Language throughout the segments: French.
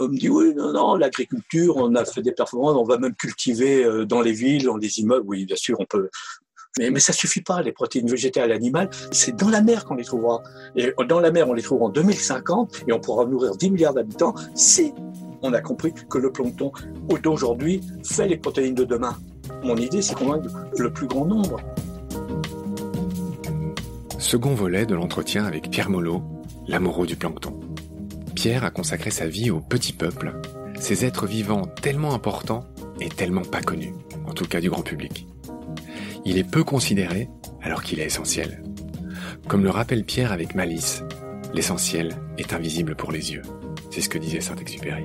On me dit, oui, non, non, l'agriculture, on a fait des performances, on va même cultiver euh, dans les villes, dans les immeubles. Oui, bien sûr, on peut. Mais, mais ça suffit pas, les protéines végétales animales, c'est dans la mer qu'on les trouvera. Et dans la mer, on les trouvera en 2050 et on pourra nourrir 10 milliards d'habitants si on a compris que le plancton d'aujourd'hui fait les protéines de demain. Mon idée, c'est qu'on le plus grand nombre. Second volet de l'entretien avec Pierre Molot, l'amoureux du plancton. Pierre a consacré sa vie au petit peuple, ces êtres vivants tellement importants et tellement pas connus, en tout cas du grand public. Il est peu considéré alors qu'il est essentiel. Comme le rappelle Pierre avec malice, l'essentiel est invisible pour les yeux. C'est ce que disait Saint-Exupéry.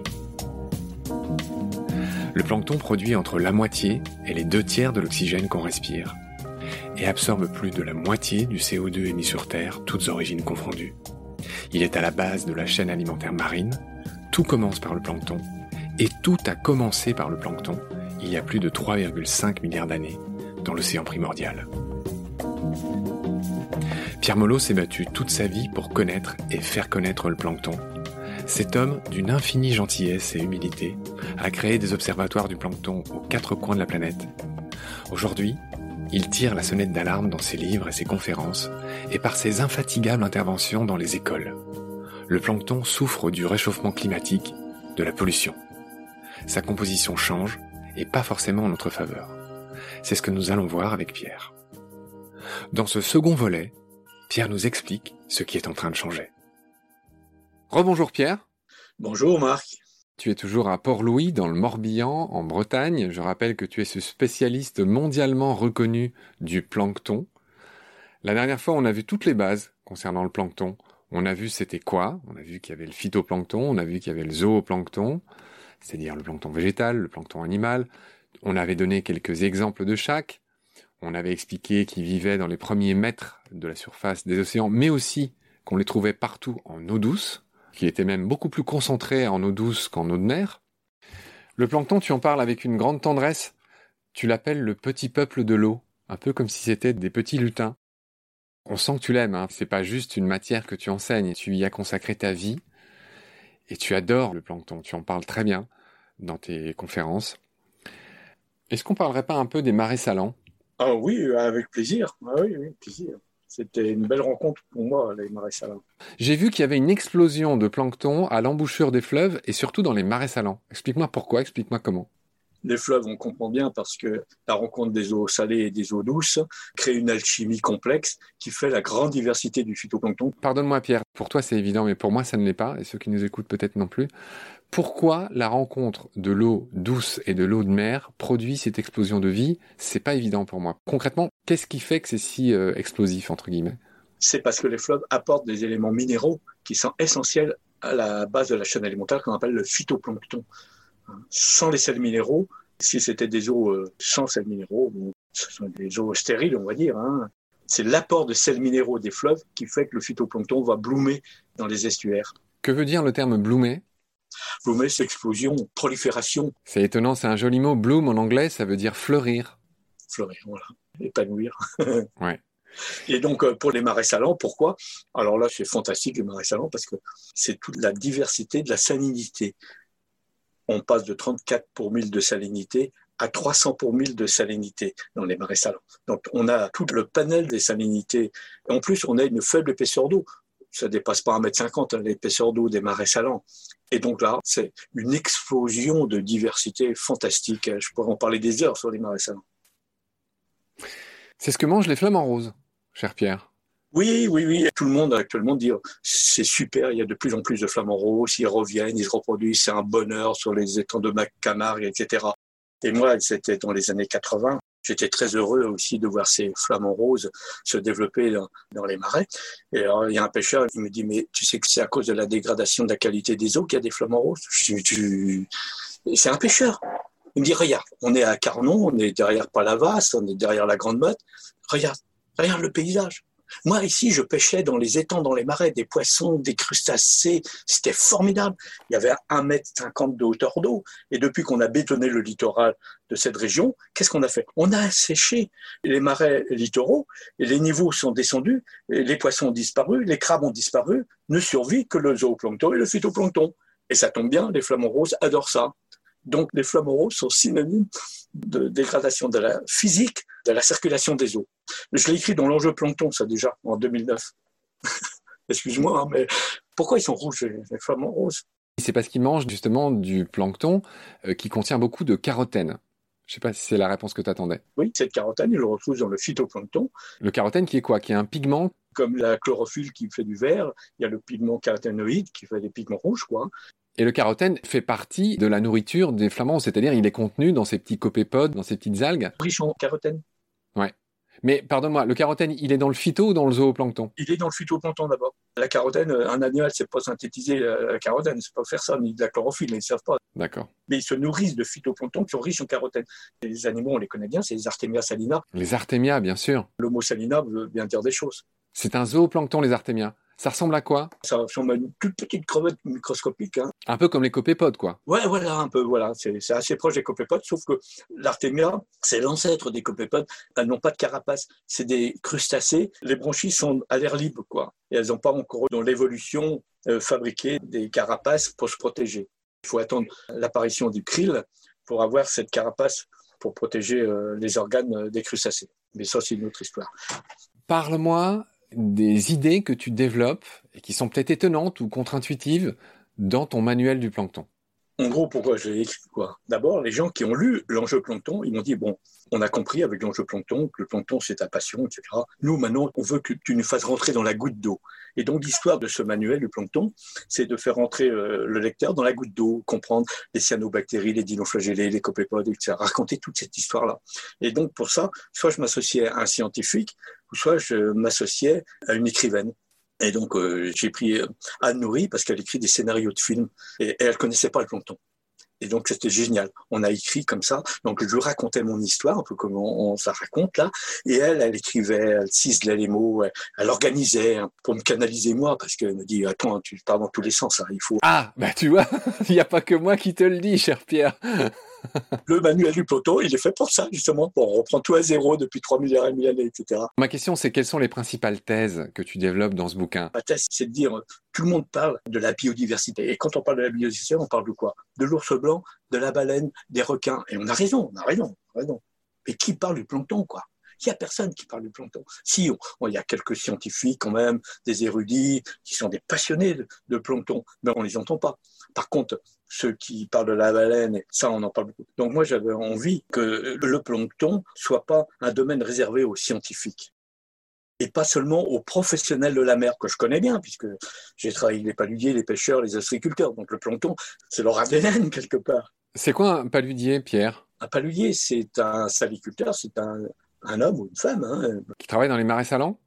Le plancton produit entre la moitié et les deux tiers de l'oxygène qu'on respire et absorbe plus de la moitié du CO2 émis sur Terre, toutes origines confondues. Il est à la base de la chaîne alimentaire marine. Tout commence par le plancton. Et tout a commencé par le plancton il y a plus de 3,5 milliards d'années dans l'océan primordial. Pierre Molot s'est battu toute sa vie pour connaître et faire connaître le plancton. Cet homme, d'une infinie gentillesse et humilité, a créé des observatoires du plancton aux quatre coins de la planète. Aujourd'hui, il tire la sonnette d'alarme dans ses livres et ses conférences et par ses infatigables interventions dans les écoles. Le plancton souffre du réchauffement climatique, de la pollution. Sa composition change et pas forcément en notre faveur. C'est ce que nous allons voir avec Pierre. Dans ce second volet, Pierre nous explique ce qui est en train de changer. Rebonjour Pierre. Bonjour Marc. Tu es toujours à Port-Louis, dans le Morbihan, en Bretagne. Je rappelle que tu es ce spécialiste mondialement reconnu du plancton. La dernière fois, on a vu toutes les bases concernant le plancton. On a vu c'était quoi On a vu qu'il y avait le phytoplancton, on a vu qu'il y avait le zooplancton, c'est-à-dire le plancton végétal, le plancton animal. On avait donné quelques exemples de chaque. On avait expliqué qu'ils vivaient dans les premiers mètres de la surface des océans, mais aussi qu'on les trouvait partout en eau douce qui était même beaucoup plus concentré en eau douce qu'en eau de mer. Le plancton, tu en parles avec une grande tendresse. Tu l'appelles le petit peuple de l'eau, un peu comme si c'était des petits lutins. On sent que tu l'aimes, hein. c'est pas juste une matière que tu enseignes, tu y as consacré ta vie, et tu adores le plancton, tu en parles très bien dans tes conférences. Est-ce qu'on parlerait pas un peu des marais salants? Ah oui, avec plaisir. Ah plaisir. C'était une belle rencontre pour moi, les marais salants. J'ai vu qu'il y avait une explosion de plancton à l'embouchure des fleuves et surtout dans les marais salants. Explique-moi pourquoi, explique-moi comment. Les fleuves, on comprend bien parce que la rencontre des eaux salées et des eaux douces crée une alchimie complexe qui fait la grande diversité du phytoplancton. Pardonne-moi Pierre, pour toi c'est évident, mais pour moi ça ne l'est pas, et ceux qui nous écoutent peut-être non plus. Pourquoi la rencontre de l'eau douce et de l'eau de mer produit cette explosion de vie? C'est pas évident pour moi. Concrètement, qu'est-ce qui fait que c'est si euh, explosif entre guillemets? C'est parce que les fleuves apportent des éléments minéraux qui sont essentiels à la base de la chaîne alimentaire qu'on appelle le phytoplancton sans les sels minéraux. Si c'était des eaux euh, sans sels minéraux, ce sont des eaux stériles, on va dire. Hein. C'est l'apport de sels minéraux des fleuves qui fait que le phytoplancton va bloomer dans les estuaires. Que veut dire le terme bloomer? Bloomer, c'est explosion, prolifération. C'est étonnant, c'est un joli mot. Bloom en anglais, ça veut dire fleurir. Fleurir, voilà. Épanouir. ouais. Et donc, euh, pour les marais salants, pourquoi? Alors là, c'est fantastique, les marais salants, parce que c'est toute la diversité de la salinité on passe de 34 pour 1000 de salinité à 300 pour 1000 de salinité dans les marais salants. Donc on a tout le panel des salinités. en plus, on a une faible épaisseur d'eau. Ça dépasse pas 1m50 hein, l'épaisseur d'eau des marais salants. Et donc là, c'est une explosion de diversité fantastique. Je pourrais en parler des heures sur les marais salants. C'est ce que mangent les flamants roses, cher Pierre. Oui, oui, oui. Tout le monde actuellement dit c'est super, il y a de plus en plus de flamants roses, ils reviennent, ils se reproduisent, c'est un bonheur sur les étangs de Camargue, etc. Et moi, c'était dans les années 80. J'étais très heureux aussi de voir ces flamants roses se développer dans, les marais. Et alors, il y a un pêcheur qui me dit, mais tu sais que c'est à cause de la dégradation de la qualité des eaux qu'il y a des flamants roses? C'est un pêcheur. Il me dit, regarde, on est à Carnon, on est derrière Palavas, on est derrière la Grande Motte. Regarde, regarde le paysage. Moi, ici, je pêchais dans les étangs, dans les marais, des poissons, des crustacés. C'était formidable. Il y avait un mètre cinquante de hauteur d'eau. Et depuis qu'on a bétonné le littoral de cette région, qu'est-ce qu'on a fait? On a asséché les marais littoraux et les niveaux sont descendus. les poissons ont disparu, les crabes ont disparu. Ne survit que le zooplancton et le phytoplancton. Et ça tombe bien, les flamants roses adorent ça. Donc les flamants roses sont synonymes de dégradation de la physique de la circulation des eaux. Je l'ai écrit dans l'enjeu plancton, ça déjà, en 2009. Excuse-moi, hein, mais pourquoi ils sont rouges, les flamants roses C'est parce qu'ils mangent justement du plancton euh, qui contient beaucoup de carotène. Je ne sais pas si c'est la réponse que tu attendais. Oui, cette carotène, ils le retrouvent dans le phytoplancton. Le carotène qui est quoi? Qui est un pigment? Comme la chlorophylle qui fait du vert, il y a le pigment caroténoïde qui fait des pigments rouges, quoi. Et le carotène fait partie de la nourriture des flamands, c'est-à-dire il est contenu dans ces petits copépodes, dans ces petites algues. Riche en carotène. Ouais. Mais pardonne-moi, le carotène, il est dans le phyto ou dans le zooplancton? Il est dans le phytoplancton d'abord. La carotène, un animal ne sait pas synthétiser la carotène, ne sait pas faire ça, ni de la chlorophylle, ils ne savent pas. D'accord. Mais ils se nourrissent de phytoplancton qui sont riches en carotène. les animaux, on les connaît bien, c'est les Artemia salina. Les Artemia, bien sûr. L'homo salina veut bien dire des choses. C'est un zooplancton, les Artemia? Ça ressemble à quoi? Ça ressemble à une toute petite crevette microscopique. Hein. Un peu comme les copépodes, quoi. Ouais, voilà, un peu, voilà. C'est assez proche des copépodes, sauf que l'artémia, c'est l'ancêtre des copépodes. Elles n'ont pas de carapace. C'est des crustacés. Les branchies sont à l'air libre, quoi. Et elles n'ont pas encore, dans l'évolution, euh, fabriqué des carapaces pour se protéger. Il faut attendre l'apparition du krill pour avoir cette carapace pour protéger euh, les organes euh, des crustacés. Mais ça, c'est une autre histoire. Parle-moi des idées que tu développes et qui sont peut-être étonnantes ou contre-intuitives dans ton manuel du plancton En gros, pourquoi je l'ai écrit quoi? D'abord, les gens qui ont lu l'enjeu plancton, ils m'ont dit bon, on a compris avec l'enjeu plancton que le plancton c'est ta passion, etc. Nous maintenant, on veut que tu nous fasses rentrer dans la goutte d'eau. Et donc l'histoire de ce manuel du plancton, c'est de faire rentrer euh, le lecteur dans la goutte d'eau, comprendre les cyanobactéries, les dinoflagellés, les copépodes, etc. Raconter toute cette histoire-là. Et donc pour ça, soit je m'associais à un scientifique, ou soit je m'associais à une écrivaine. Et donc, euh, j'ai pris euh, Anne Nourri parce qu'elle écrit des scénarios de films et, et elle connaissait pas le plancton. Et donc, c'était génial. On a écrit comme ça. Donc, je racontais mon histoire, un peu comme on, ça raconte là. Et elle, elle écrivait, elle ciselait les mots, elle, organisait hein, pour me canaliser moi, parce qu'elle me dit, attends, tu pars dans tous les sens, hein, il faut. Ah, bah tu vois, il n'y a pas que moi qui te le dis, cher Pierre. le manuel du plancton, il est fait pour ça, justement, pour reprendre tout à zéro depuis 3 milliards et demi d'années, etc. Ma question, c'est quelles sont les principales thèses que tu développes dans ce bouquin? Ma thèse, c'est de dire, tout le monde parle de la biodiversité. Et quand on parle de la biodiversité, on parle de quoi? De l'ours blanc, de la baleine, des requins. Et on a raison, on a raison, on a raison. Mais qui parle du plancton, quoi? Il n'y a personne qui parle du plancton. Si, il y a quelques scientifiques quand même, des érudits, qui sont des passionnés de, plancton, mais on ne les entend pas. Par contre, ceux qui parlent de la baleine, ça, on en parle beaucoup. Donc moi, j'avais envie que le plancton soit pas un domaine réservé aux scientifiques et pas seulement aux professionnels de la mer que je connais bien, puisque j'ai travaillé les paludiers, les pêcheurs, les ostréiculteurs. Donc le plancton, c'est leur ADN quelque part. C'est quoi un paludier, Pierre? Un paludier, c'est un saliculteur, c'est un, homme ou une femme. Hein. Qui travaille dans les marais salants?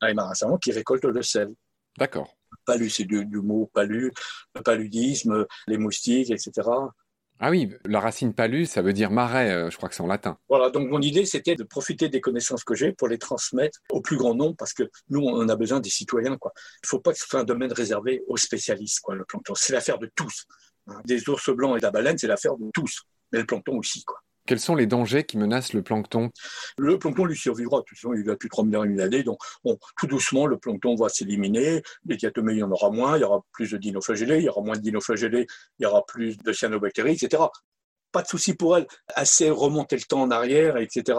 Dans les marais salants, qui récolte le sel. D'accord. Palu, c'est du, du, mot palu, le paludisme, les moustiques, etc. Ah oui, la racine palus, ça veut dire marais, euh, je crois que c'est en latin. Voilà, donc mon idée, c'était de profiter des connaissances que j'ai pour les transmettre au plus grand nombre, parce que nous, on a besoin des citoyens. Quoi. Il ne faut pas que ce soit un domaine réservé aux spécialistes, quoi, le plancton. C'est l'affaire de tous. Hein. Des ours blancs et de la baleine, c'est l'affaire de tous. Mais le plancton aussi, quoi. Quels sont les dangers qui menacent le plancton? Le plancton lui survivra. Il a plus de 3 milliards d'années. Donc, tout doucement, le plancton va s'éliminer. Les diatomées, il y en aura moins. Il y aura plus de dinoflagellés. Il y aura moins de dinoflagellés. Il y aura plus de cyanobactéries, etc pas de souci pour elle, assez remonter le temps en arrière, etc.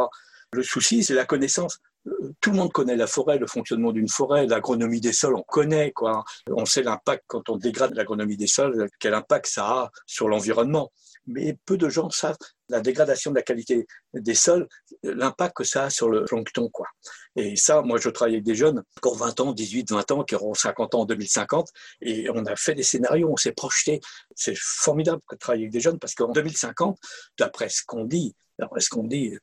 Le souci, c'est la connaissance. Euh, tout le monde connaît la forêt, le fonctionnement d'une forêt, l'agronomie des sols, on connaît quoi. On sait l'impact quand on dégrade l'agronomie des sols, quel impact ça a sur l'environnement mais peu de gens savent la dégradation de la qualité des sols, l'impact que ça a sur le plancton. Quoi. Et ça, moi, je travaille avec des jeunes, encore 20 ans, 18, 20 ans, qui auront 50 ans en 2050, et on a fait des scénarios, on s'est projeté. C'est formidable de travailler avec des jeunes, parce qu'en 2050, d'après ce qu'on dit, d'après ce qu'on dit,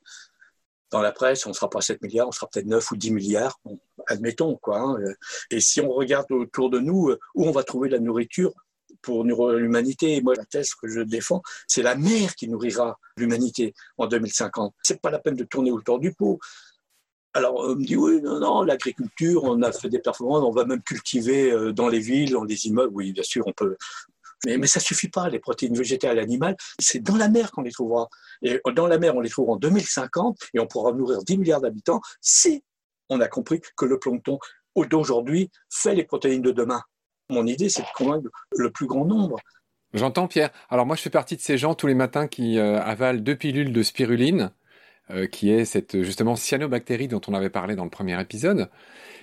dans la presse, on ne sera pas 7 milliards, on sera peut-être 9 ou 10 milliards, admettons. Quoi, hein. Et si on regarde autour de nous, où on va trouver la nourriture pour l'humanité. Moi, la thèse que je défends, c'est la mer qui nourrira l'humanité en 2050. C'est pas la peine de tourner autour du pot. Alors, on me dit, oui, non, non, l'agriculture, on a fait des performances, on va même cultiver euh, dans les villes, dans les immeubles. Oui, bien sûr, on peut. Mais, mais ça suffit pas, les protéines végétales animales, c'est dans la mer qu'on les trouvera. Et dans la mer, on les trouvera en 2050 et on pourra nourrir 10 milliards d'habitants si on a compris que le plancton d'aujourd'hui fait les protéines de demain. Mon idée, c'est de convaincre le plus grand nombre. J'entends Pierre. Alors moi, je fais partie de ces gens tous les matins qui euh, avalent deux pilules de spiruline, euh, qui est cette justement cyanobactérie dont on avait parlé dans le premier épisode.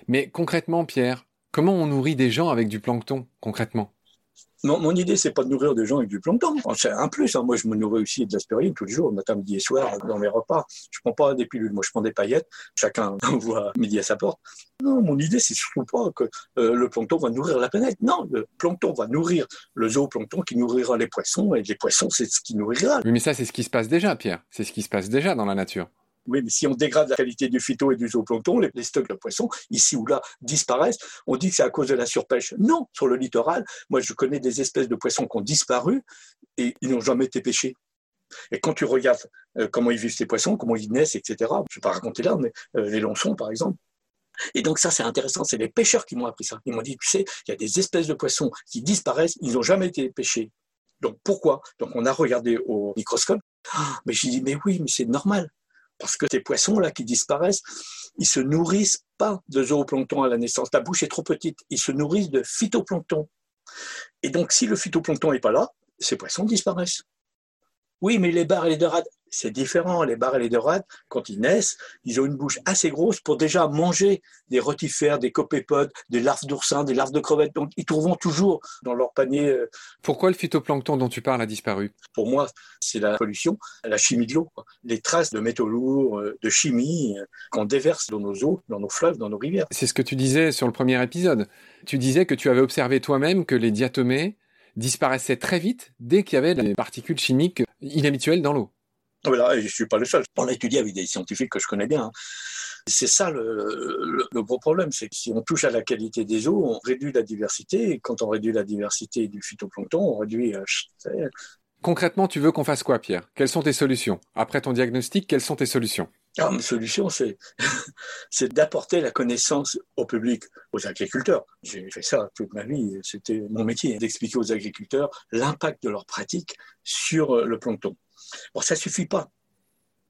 Mais concrètement, Pierre, comment on nourrit des gens avec du plancton concrètement? Mon, mon idée, c'est pas de nourrir des gens avec du plancton. C'est un plus. Hein. Moi, je me nourris aussi de l'aspirine tous les jours, matin, midi et soir, dans mes repas. Je prends pas des pilules. Moi, je prends des paillettes. Chacun voit midi à sa porte. Non, mon idée, c'est surtout pas que euh, le plancton va nourrir la planète. Non, le plancton va nourrir le zooplancton qui nourrira les poissons, et les poissons, c'est ce qui nourrira. Oui, mais ça, c'est ce qui se passe déjà, Pierre. C'est ce qui se passe déjà dans la nature. Oui, mais si on dégrade la qualité du phyto et du zooplancton, les, stocks de poissons, ici ou là, disparaissent. On dit que c'est à cause de la surpêche. Non, sur le littoral, moi je connais des espèces de poissons qui ont disparu et ils n'ont jamais été pêchés. Et quand tu regardes euh, comment ils vivent ces poissons, comment ils naissent, etc., je ne vais pas raconter là, mais euh, les lonçons par exemple, et donc ça, c'est intéressant. C'est les pêcheurs qui m'ont appris ça. Ils m'ont dit, tu sais, il y a des espèces de poissons qui disparaissent, ils n'ont jamais été pêchés. Donc pourquoi? Donc on a regardé au microscope. Ah, mais j'ai dit, mais oui, mais c'est normal. Parce que ces poissons-là qui disparaissent, ils se nourrissent pas de zooplancton à la naissance. La bouche est trop petite. Ils se nourrissent de phytoplancton. Et donc, si le phytoplancton n'est pas là, ces poissons disparaissent. Oui, mais les barres et les dorades, c'est différent. Les barres et les dorades, quand ils naissent, ils ont une bouche assez grosse pour déjà manger des rotifères, des copépodes, des larves d'oursins, des larves de crevettes. Donc, ils trouveront toujours dans leur panier. Euh, Pourquoi le phytoplancton dont tu parles a disparu? Pour moi, c'est la pollution, la chimie de l'eau. Les traces de métaux lourds, euh, de chimie euh, qu'on déverse dans nos eaux, dans nos fleuves, dans nos rivières. C'est ce que tu disais sur le premier épisode. Tu disais que tu avais observé toi-même que les diatomées disparaissaient très vite dès qu'il y avait des particules chimiques inhabituelles dans l'eau. Voilà, je ne suis pas le seul. On a étudié avec des scientifiques que je connais bien. Hein. C'est ça le, gros problème, c'est que si on touche à la qualité des eaux, on réduit la diversité. Et quand on réduit la diversité du phytoplancton, on réduit. Euh, Concrètement, tu veux qu'on fasse quoi, Pierre? Quelles sont tes solutions? Après ton diagnostic, quelles sont tes solutions? Ah, Ma solution, c'est, c'est d'apporter la connaissance au public, aux agriculteurs. J'ai fait ça toute ma vie, c'était mon métier, d'expliquer aux agriculteurs l'impact de leurs pratiques sur euh, le plancton. Bon, ça suffit pas.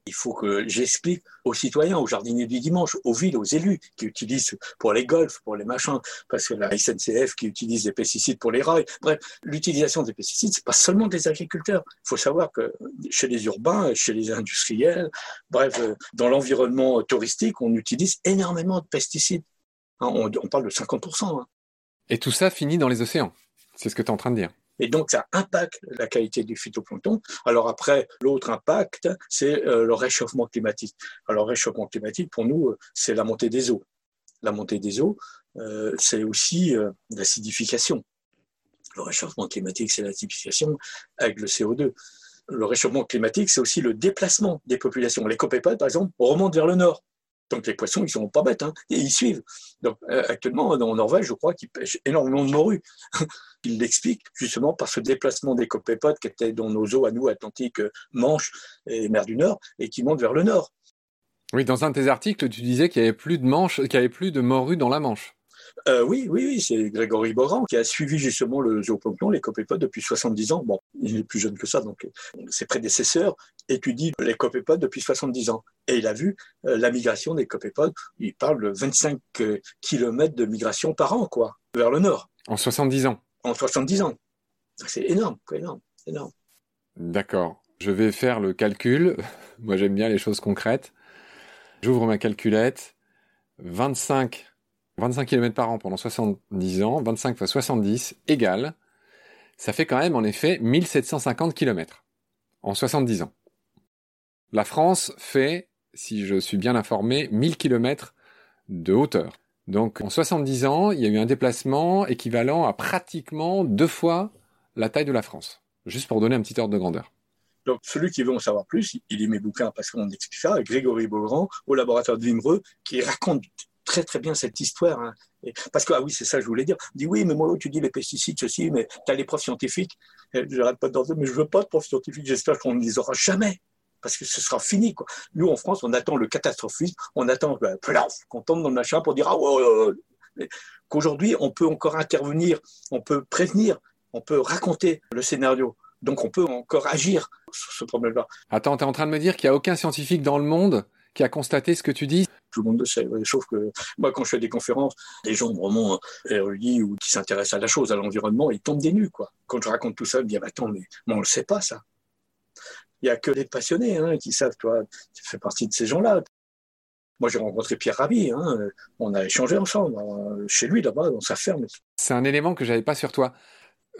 Il faut que j'explique aux citoyens, aux jardiniers du dimanche, aux villes, aux élus qui utilisent pour les golfs, pour les machins, parce que la SNCF qui utilise des pesticides pour les rails. Bref, l'utilisation des pesticides, c'est pas seulement des agriculteurs. Il faut savoir que chez les urbains, chez les industriels, bref, euh, dans l'environnement touristique, on utilise énormément de pesticides. Hein, on, parle de 50%. Hein. Et tout ça finit dans les océans. C'est ce que tu es en train de dire. Et donc, ça impacte la qualité du phytoplancton. Alors après, l'autre impact, c'est euh, le réchauffement climatique. Alors, réchauffement climatique, pour nous, euh, c'est la montée des eaux. La montée des eaux, euh, c'est aussi l'acidification. Le réchauffement climatique, c'est l'acidification avec le CO2. Le réchauffement climatique, c'est aussi le déplacement des populations. Les copépodes, par exemple, remontent vers le nord. Donc les poissons, ils sont pas bêtes, hein, et ils suivent. Donc euh, actuellement, en Norvège, je crois qu'ils pêchent énormément de morue. ils l'expliquent justement par ce déplacement des copépodes qui étaient dans nos eaux à nous, Atlantique, Manche et mer du Nord, et qui montent vers le nord. Oui, dans un de tes articles, tu disais qu'il n'y avait plus de manche, qu'il y avait plus de morue dans la Manche. Euh, oui, oui, oui, c'est Grégory Boran qui a suivi justement le zooplancton, les copépodes, depuis 70 ans. Bon, il est plus jeune que ça, donc ses prédécesseurs étudient les copépodes depuis 70 ans. Et il a vu euh, la migration des copépodes. Il parle de 25 euh, km de migration par an, quoi, vers le nord. En 70 ans En 70 ans. C'est énorme, énorme, énorme. D'accord. Je vais faire le calcul. Moi, j'aime bien les choses concrètes. J'ouvre ma calculette. 25 25 km par an pendant 70 ans, 25 fois 70 égale, ça fait quand même en effet 1750 km en 70 ans. La France fait, si je suis bien informé, 1000 km de hauteur. Donc en 70 ans, il y a eu un déplacement équivalent à pratiquement deux fois la taille de la France. Juste pour donner un petit ordre de grandeur. Donc, celui qui veut en savoir plus, il lit mes bouquins parce qu'on explique ça, Grégory Beaugrand, au laboratoire de Vimereux, qui raconte très très bien cette histoire. Hein. parce que, ah oui, c'est ça que je voulais dire. Dit, oui, mais moi, tu dis les pesticides, ceci, mais tu as les profs scientifiques. J'arrête pas de mais je veux pas de profs scientifiques. J'espère qu'on ne les aura jamais. Parce que ce sera fini. Quoi. Nous, en France, on attend le catastrophisme, on attend ben, qu'on tombe dans le machin pour dire ah, ouais, qu'aujourd'hui, on peut encore intervenir, on peut prévenir, on peut raconter le scénario. Donc, on peut encore agir sur ce problème-là. Attends, tu es en train de me dire qu'il n'y a aucun scientifique dans le monde qui a constaté ce que tu dis Tout le monde le sait. Sauf que moi, quand je fais des conférences, des gens vraiment érudits ou qui s'intéressent à la chose, à l'environnement, ils tombent des nues. Quoi. Quand je raconte tout ça, ils me disent Attends, mais on ne le sait pas, ça. Il n'y a que les passionnés hein, qui savent, toi, tu fais partie de ces gens-là. Moi, j'ai rencontré Pierre Rabhi, hein, on a échangé ensemble, euh, chez lui, là-bas, dans sa ferme. C'est un élément que j'avais pas sur toi.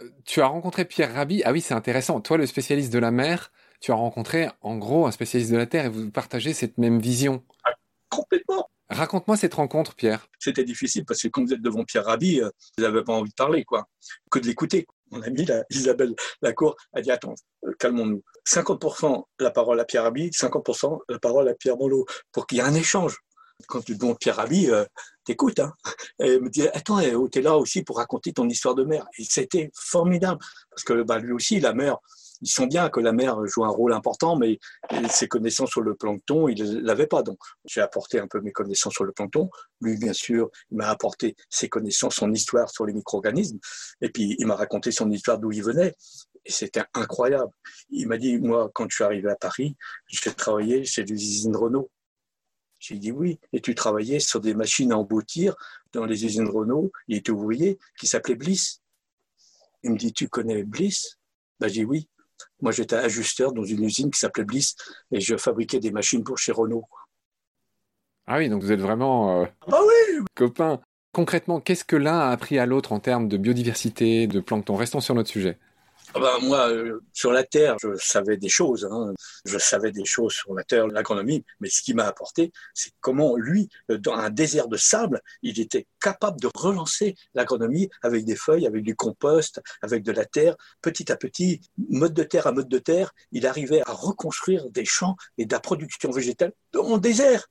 Euh, tu as rencontré Pierre Rabhi, ah oui, c'est intéressant. Toi, le spécialiste de la mer, tu as rencontré en gros un spécialiste de la Terre et vous partagez cette même vision. Ah, complètement. Raconte-moi cette rencontre, Pierre. C'était difficile parce que quand vous êtes devant Pierre Rabhi, euh, vous n'avez pas envie de parler, quoi, que de l'écouter. Mon ami Isabelle Lacour a dit Attends, euh, calmons-nous. 50% la parole à Pierre Rabhi, 50% la parole à Pierre Molo, pour qu'il y ait un échange. Quand tu demandes Pierre Rabhi, euh, t'écoutes. Hein. Et me dit Attends, tu es là aussi pour raconter ton histoire de mer. Et c'était formidable. Parce que bah, lui aussi, la mer, ils sont bien que la mer joue un rôle important, mais ses connaissances sur le plancton, il ne l'avait pas. Donc, j'ai apporté un peu mes connaissances sur le plancton. Lui, bien sûr, il m'a apporté ses connaissances, son histoire sur les micro-organismes. Et puis, il m'a raconté son histoire d'où il venait. Et c'était incroyable. Il m'a dit, moi, quand je suis arrivé à Paris, j'ai travaillé chez les usines Renault. J'ai dit oui. Et tu travaillais sur des machines à emboutir dans les usines Renault. Il était ouvrier qui s'appelait Bliss. Il me dit, tu connais Bliss? Ben, J'ai dit oui. Moi, j'étais ajusteur dans une usine qui s'appelait Bliss et je fabriquais des machines pour chez Renault. Ah oui, donc vous êtes vraiment euh, ah oui copains. Concrètement, qu'est-ce que l'un a appris à l'autre en termes de biodiversité, de plancton? Restons sur notre sujet. Bah, moi, euh, sur la Terre, je savais des choses. Hein. Je savais des choses sur la Terre, l'agronomie. Mais ce qui m'a apporté, c'est comment lui, euh, dans un désert de sable, il était capable de relancer l'agronomie avec des feuilles, avec du compost, avec de la terre. Petit à petit, mode de terre à mode de terre, il arrivait à reconstruire des champs et de la production végétale le désert.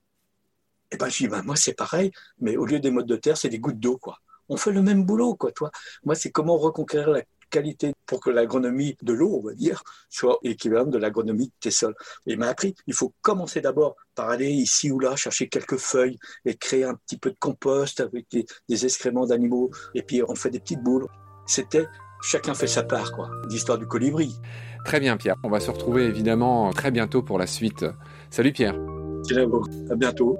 Et ben, je dis, ben, moi, c'est pareil, mais au lieu des modes de terre, c'est des gouttes d'eau, quoi on fait le même boulot, quoi, toi. Moi, c'est comment reconquérir la qualité pour que l'agronomie de l'eau, on va dire, soit équivalente de l'agronomie de tes sols. Il m'a appris, il faut commencer d'abord par aller ici ou là chercher quelques feuilles et créer un petit peu de compost avec des, excréments d'animaux, et puis on fait des petites boules. C'était chacun fait sa part, quoi, l'histoire du colibri. Très bien, Pierre. On va se retrouver évidemment très bientôt pour la suite Salut Pierre. Salut à bientôt.